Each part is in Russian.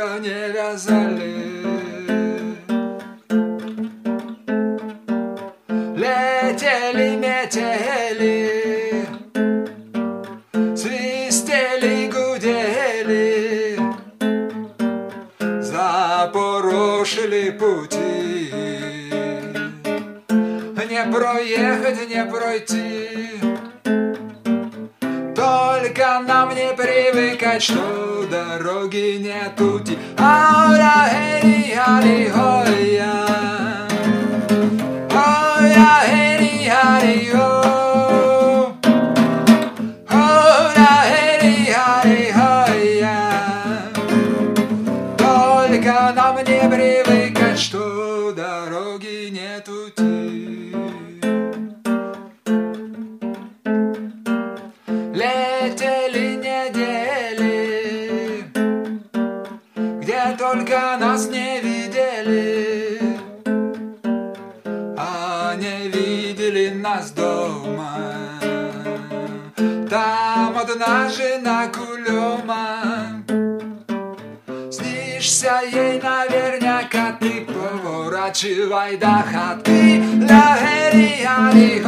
лыка не вязали. Летели метели, свистели, гудели, запорошили пути. Не проехать, не пройти, только нам не привыкать, что дороги нету. Ай, эй, ай, ой, я. Ой, эй, ай, о. Ой, эй, ай, ой, я. Только нам не привыкать, что нас не видели, а не видели нас дома. Там одна жена кулема, снишься ей наверняка, ты поворачивай до хаты, ля эри ари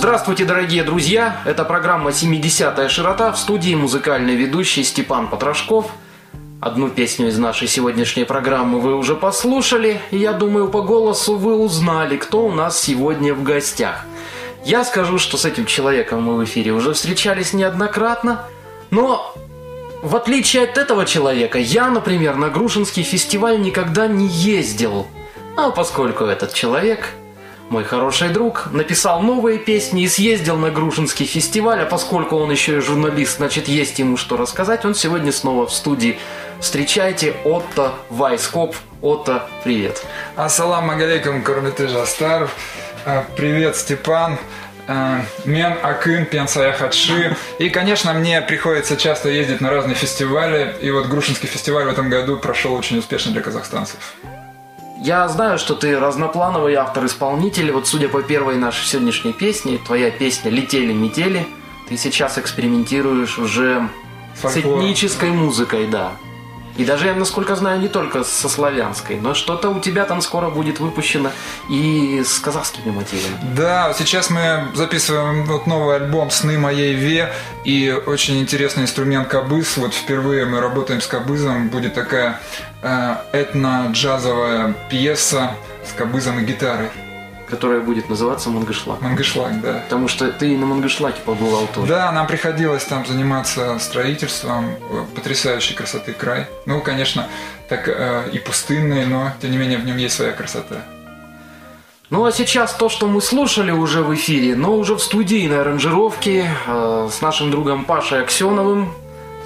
Здравствуйте, дорогие друзья! Это программа «70-я широта» в студии музыкальный ведущий Степан Потрошков. Одну песню из нашей сегодняшней программы вы уже послушали, и я думаю, по голосу вы узнали, кто у нас сегодня в гостях. Я скажу, что с этим человеком мы в эфире уже встречались неоднократно, но в отличие от этого человека, я, например, на Грушинский фестиваль никогда не ездил. А поскольку этот человек мой хороший друг написал новые песни и съездил на Грушинский фестиваль, а поскольку он еще и журналист, значит, есть ему что рассказать, он сегодня снова в студии. Встречайте Отто Вайскоп. Отто, привет. Ассаламу алейкум, Курбиты Жастаров. Э, Привет, Степан. Э, Мен Акын, Пен Саяхатши. И, конечно, мне приходится часто ездить на разные фестивали. И вот Грушинский фестиваль в этом году прошел очень успешно для казахстанцев. Я знаю, что ты разноплановый автор-исполнитель. Вот судя по первой нашей сегодняшней песне, твоя песня «Летели-метели», ты сейчас экспериментируешь уже с Фольклор. этнической музыкой, да. И даже, я насколько знаю, не только со славянской, но что-то у тебя там скоро будет выпущено и с казахскими мотивами. Да, сейчас мы записываем вот новый альбом «Сны моей Ве» и очень интересный инструмент кабыз. Вот впервые мы работаем с кабызом. Будет такая э, этно-джазовая пьеса с кабызом и гитарой. Которая будет называться «Мангышлак». Мангышлак, да. Потому что ты на Мангышлаке побывал тоже. Да, нам приходилось там заниматься строительством. Потрясающей красоты край. Ну, конечно, так э, и пустынный, но тем не менее в нем есть своя красота. Ну а сейчас то, что мы слушали уже в эфире, но уже в студийной аранжировке э, с нашим другом Пашей Аксеновым,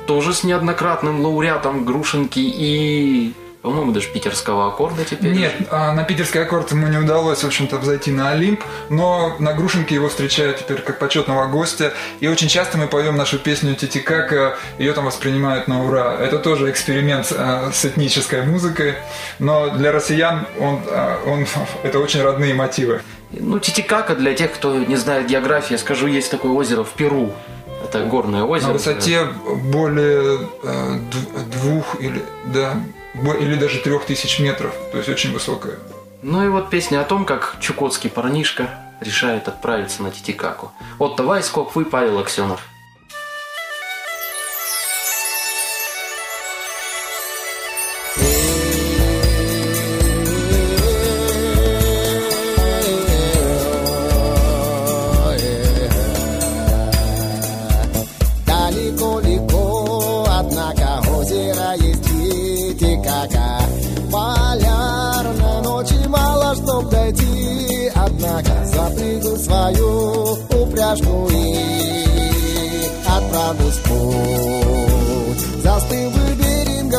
тоже с неоднократным лауреатом Грушинки и, по-моему, даже питерского аккорда теперь. Нет, а, на питерский аккорд ему не удалось, в общем-то, взойти на Олимп, но на Грушинке его встречают теперь как почетного гостя. И очень часто мы поем нашу песню Титикака, ее там воспринимают на ура. Это тоже эксперимент а, с этнической музыкой, но для россиян он, а, он, это очень родные мотивы. Ну, Титикака, для тех, кто не знает географии, скажу, есть такое озеро в Перу. Это горное озеро. На высоте более э, двух или, да, или даже трех тысяч метров, то есть очень высокая. Ну и вот песня о том, как чукотский парнишка решает отправиться на Титикаку. Отто Вайскоп, вы Павел Аксенов.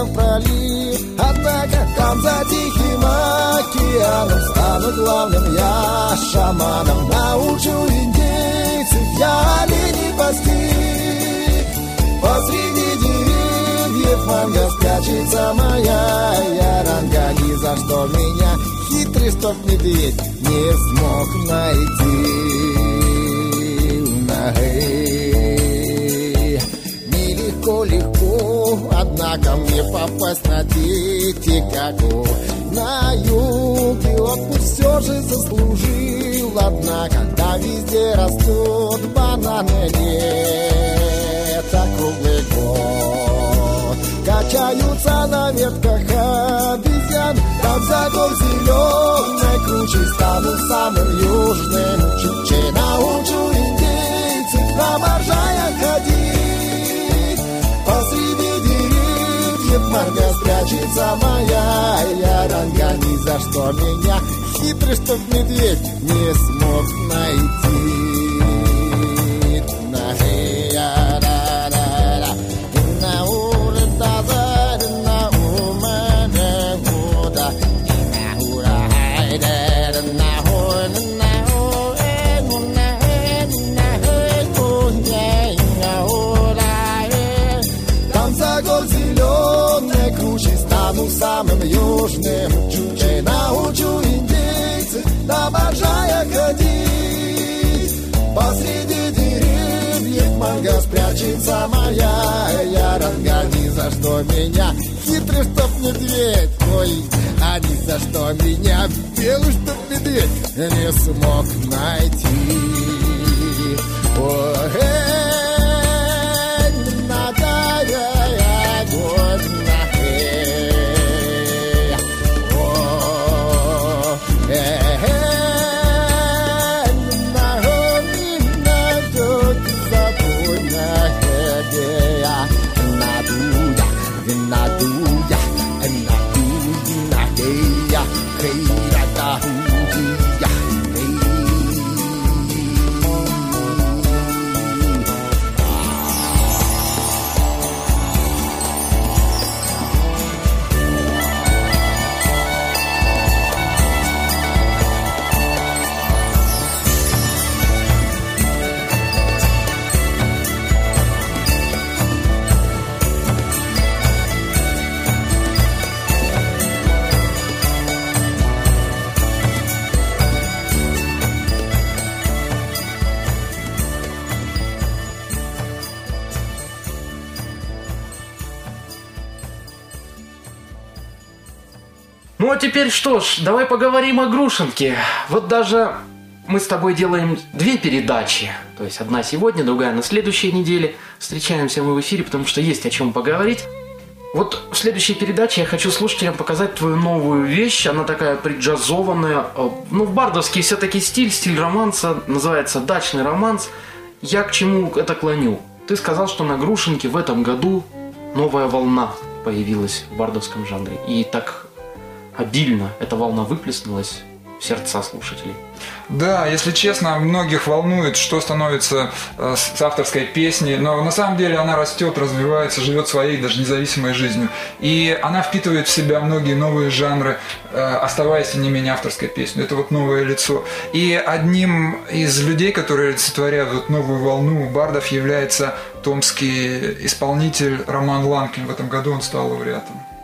Берингом пролив Однако там за тихим океаном Стану главным я шаманом. Научу индейцев я оленей пасти. Посреди деревьев манга спрячется моя яранга. Ни за что меня хитрый стоп медведь не смог найти Однако мне попасть на Титикаку На юге отпуск все же заслужил. Однако да везде растут бананы лето круглый год. Качаются на ветках обезьян Там за гор зеленой кручей Стану самым южным. Чучей Научу марга спрячется моя яранга Ни за что меня. Хитрый, чтоб медведь не смог найти Не смог найти. Ой, теперь что ж, давай поговорим о Грушинке. Вот даже мы с тобой делаем две передачи. То есть одна сегодня, другая на следующей неделе. Встречаемся мы в эфире, потому что есть о чем поговорить. Вот в следующей передаче я хочу слушателям показать твою новую вещь. Она такая приджазованная. Ну, в бардовский все-таки стиль, стиль романса. Называется «Дачный романс». Я к чему это клоню? Ты сказал, что на Грушинке в этом году новая волна появилась в бардовском жанре. И так обильно эта волна выплеснулась в сердца слушателей. Да, если честно, многих волнует, что становится э, с авторской песней, но на самом деле она растет, развивается, живет своей даже независимой жизнью. И она впитывает в себя многие новые жанры, э, оставаясь не менее авторской песней. Это вот новое лицо. И одним из людей, которые олицетворяют вот новую волну бардов, является томский исполнитель Роман Ланкин. В этом году он стал лауреатом.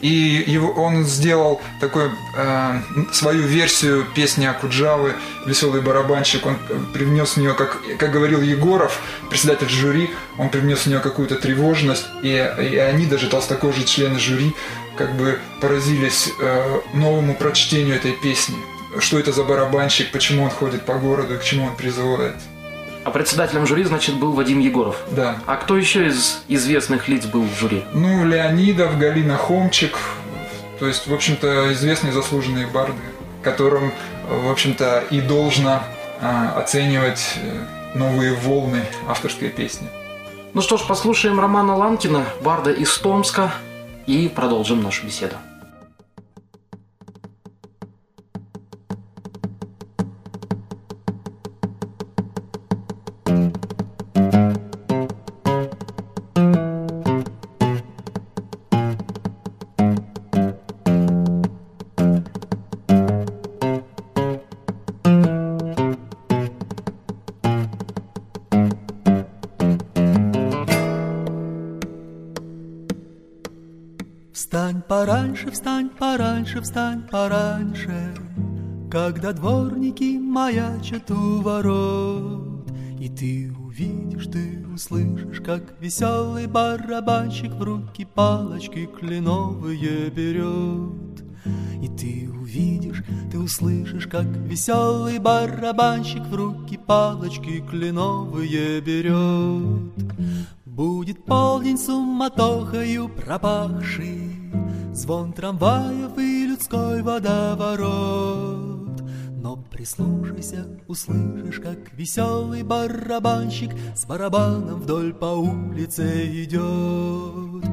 И его, он сделал такой э, свою версию песни Акуджавы «Веселый барабанщик». Он привнес в нее, как, как говорил Егоров, председатель жюри, он привнес в нее какую-то тревожность. И, и они, даже толстокожие члены жюри, как бы поразились э, новому прочтению этой песни. Что это за барабанщик, почему он ходит по городу и к чему он призывает. А председателем жюри, значит, был Вадим Егоров. Да. А кто еще из известных лиц был в жюри? Ну, Леонидов, Галина Хомчик. То есть, в общем-то, известные заслуженные барды, которым, в общем-то, и должно а, оценивать э, новые волны авторской песни. Ну что ж, послушаем Романа Ланкина, барда из Томска. и продолжим нашу беседу. Пораньше, встань пораньше, встань пораньше, Когда дворники маячат у ворот, И ты увидишь, ты услышишь, как веселый барабанщик В руки палочки кленовые берет. И ты увидишь, ты услышишь, как веселый барабанщик В руки палочки кленовые берет. Будет полдень суматохою пропахший, Звон трамваев и людской водоворот. Но прислушайся, услышишь, как веселый барабанщик С барабаном вдоль по улице идет.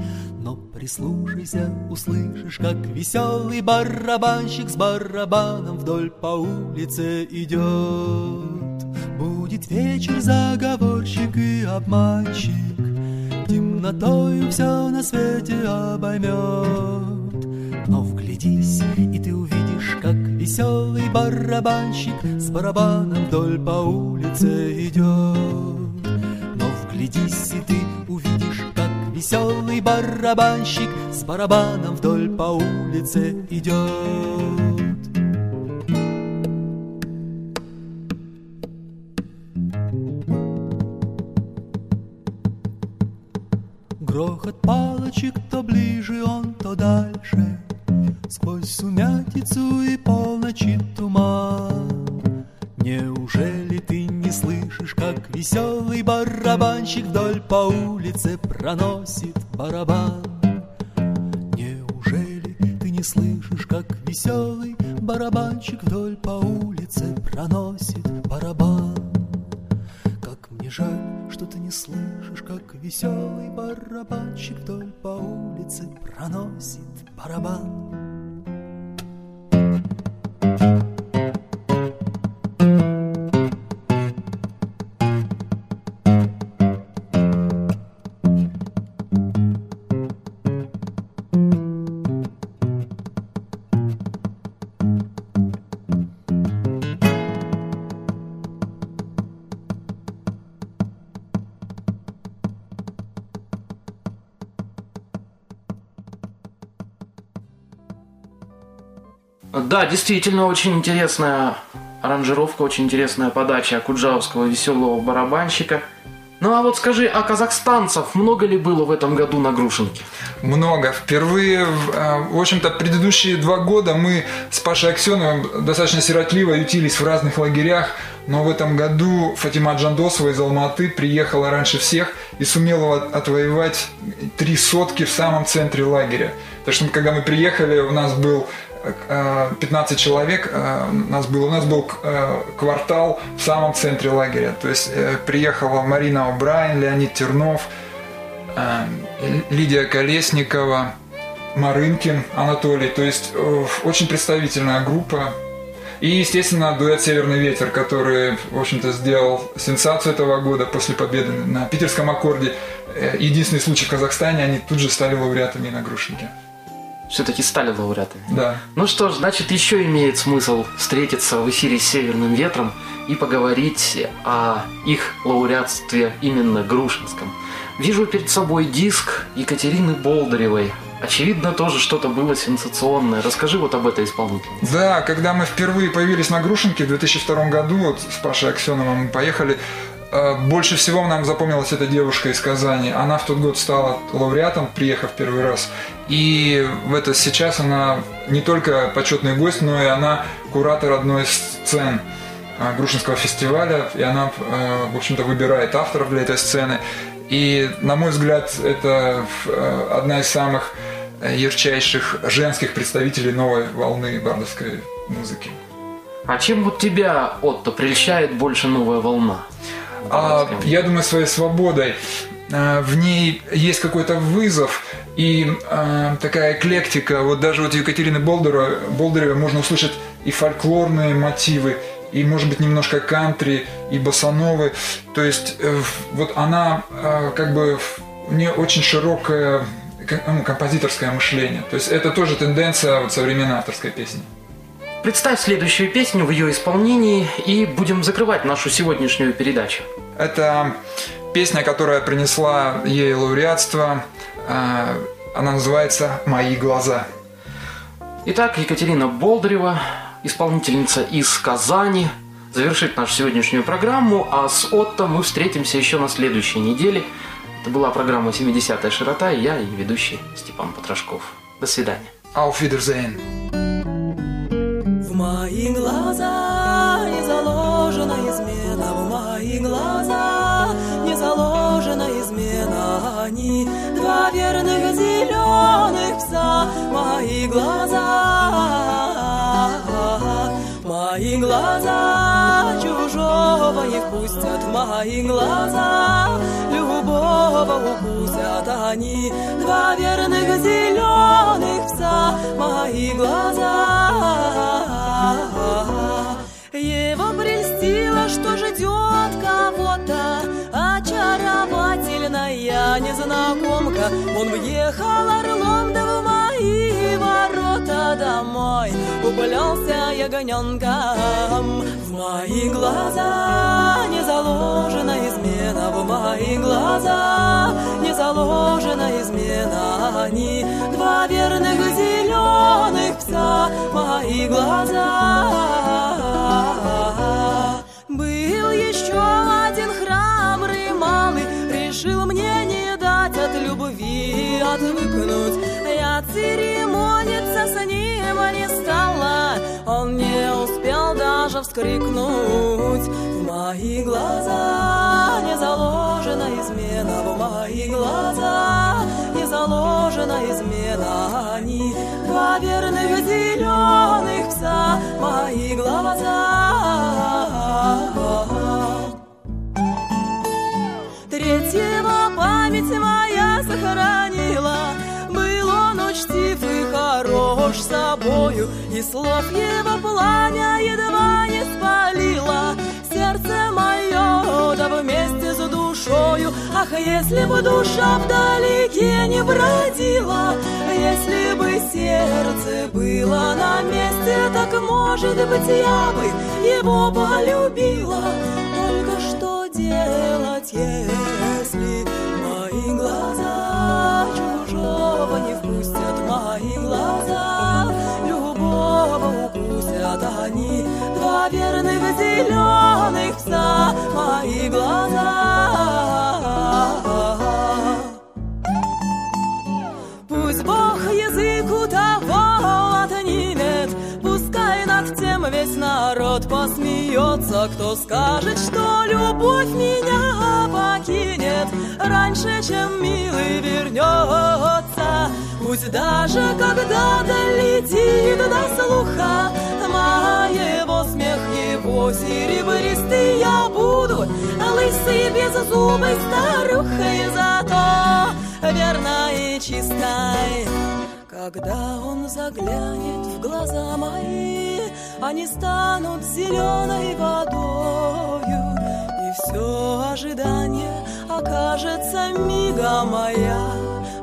Но прислушайся, услышишь, как веселый барабанщик С барабаном вдоль по улице идет. Будет вечер заговорщик и обманщик, Темнотою все на свете обоймет. Но вглядись, и ты увидишь, как веселый барабанщик С барабаном вдоль по улице идет. Но вглядись, и ты увидишь, как веселый барабанщик С барабаном вдоль по улице идет. Палочек то ближе он, то дальше Сквозь сумятицу и полночи туман Неужели ты не слышишь, как веселый барабанщик Вдоль по улице проносит барабан? Неужели ты не слышишь, как веселый барабанщик Вдоль по улице проносит барабан? Как мне жаль, ты не слышишь, как веселый барабанщик вдоль по улице проносит барабан. Да, действительно, очень интересная аранжировка, очень интересная подача Куджавского веселого барабанщика. Ну а вот скажи, а казахстанцев много ли было в этом году на Грушинке? Много. Впервые, в а, в общем-то, предыдущие два года мы с Пашей Аксеновым достаточно сиротливо ютились в разных лагерях, но в этом году Фатима Джандосова из Алматы приехала раньше всех и сумела отвоевать три сотки в самом центре лагеря. Так что, когда мы приехали, у нас был 15 человек, э, нас был, у нас был э, квартал в самом центре лагеря. То есть э, приехала Марина О'Брайен, Леонид Тернов, э, Лидия Колесникова, Марынкин Анатолий. То есть э, очень представительная группа. И, естественно, дуэт «Северный ветер», который, в общем-то, сделал сенсацию этого года после победы на питерском аккорде. Э, Единственный случай в Казахстане, они тут же стали лауреатами на Грушинке. Все-таки стали лауреатами. Да. Ну что ж, значит, еще имеет смысл встретиться в эфире с Северным ветром и поговорить о их лауреатстве именно Грушинском. Вижу перед собой диск Екатерины Болдыревой. Очевидно, тоже что-то было сенсационное. Расскажи вот об этой исполнительнице. Да, когда мы впервые появились на Грушинке в 2002 году, вот с Пашей Аксеновым мы поехали, больше всего нам запомнилась эта девушка из Казани. Она в тот год стала лауреатом, приехав первый раз. И в это сейчас она не только почетный гость, но и она куратор одной из сцен э, Грушинского фестиваля. И она, э, в общем-то, выбирает авторов для этой сцены. И, на мой взгляд, это э, одна из самых ярчайших женских представителей новой волны бардовской музыки. А чем вот тебя, Отто, прельщает больше новая волна? А, я думаю, своей свободой. А, В ней есть какой-то вызов, и э, такая эклектика. Вот даже вот Екатерины Болдера, Болдыревой можно услышать и фольклорные мотивы, и, может быть, немножко кантри, и басановы. То есть э, вот она э, как бы у нее очень широкое ну, композиторское мышление. То есть это тоже тенденция вот современной авторской песни. Представь следующую песню в ее исполнении и будем закрывать нашу сегодняшнюю передачу. Это песня, которая принесла ей лауреатство. А, она называется «Мои глаза». Итак, Екатерина Болдырева, исполнительница из Казани, завершит нашу сегодняшнюю программу, а с Отто мы встретимся еще на следующей неделе. Это была программа «70-я широта» и я, и ведущий Степан Потрошков. До свидания. Auf Wiedersehen. Мои глаза не заложена измена, в мои глаза не заложена измена. Они два верных зеленых пса, мои глаза, мои глаза чужого не впустят, мои глаза любого укусят они, два верных зеленых пса, мои глаза. Его прельстило, что ждет кого-то. Очаровательная незнакомка. Он въехал орлом, да в мои ворота домой. Уплелся ягоненком В мои глаза. Не заложена измена В мои глаза. Не заложена измена. Они два верных зеленых пса Мои глаза. Был еще один храбрый малый, решил мне не любви отвыкнуть. Я церемониться с ним не стала, он не успел даже вскрикнуть. В мои глаза не заложена измена, в мои глаза не заложена измена. Они два верных зеленых пса, мои глаза. Третьего память моя сохранила, был он учтив и хорош собою, и слов его пламя едва не спалило сердце мое, да вместе с душою. Ах, если бы душа вдалеке не бродила, если бы сердце было на месте, так, может быть, я бы его полюбила. Только что делать, если они, два верных зеленых пса, мои глаза. Пусть Бог язык у того отнимет, Пускай над тем весь народ посмеется, Кто скажет, что любовь меня покинет Раньше, чем милый вернется. Пусть даже когда долетит до слуха Моего смех его серебристый Я буду лысый беззубой старухой Зато верной и чистой. Когда он заглянет в глаза мои, они станут зеленой водою, и все ожидание окажется мига моя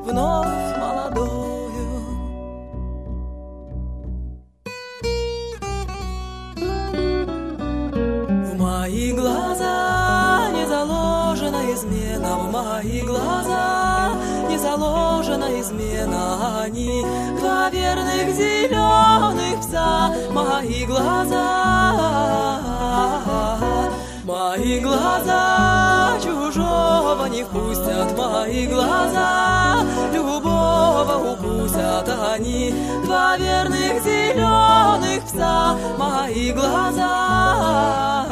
вновь молодою. В мои глаза не заложена измена, в мои глаза не заложена измена. Они два верных зеленых пса, мои глаза. Мои глаза Любого не впустят мои глаза, Любого упустят они, Два верных зеленых пса, мои глаза.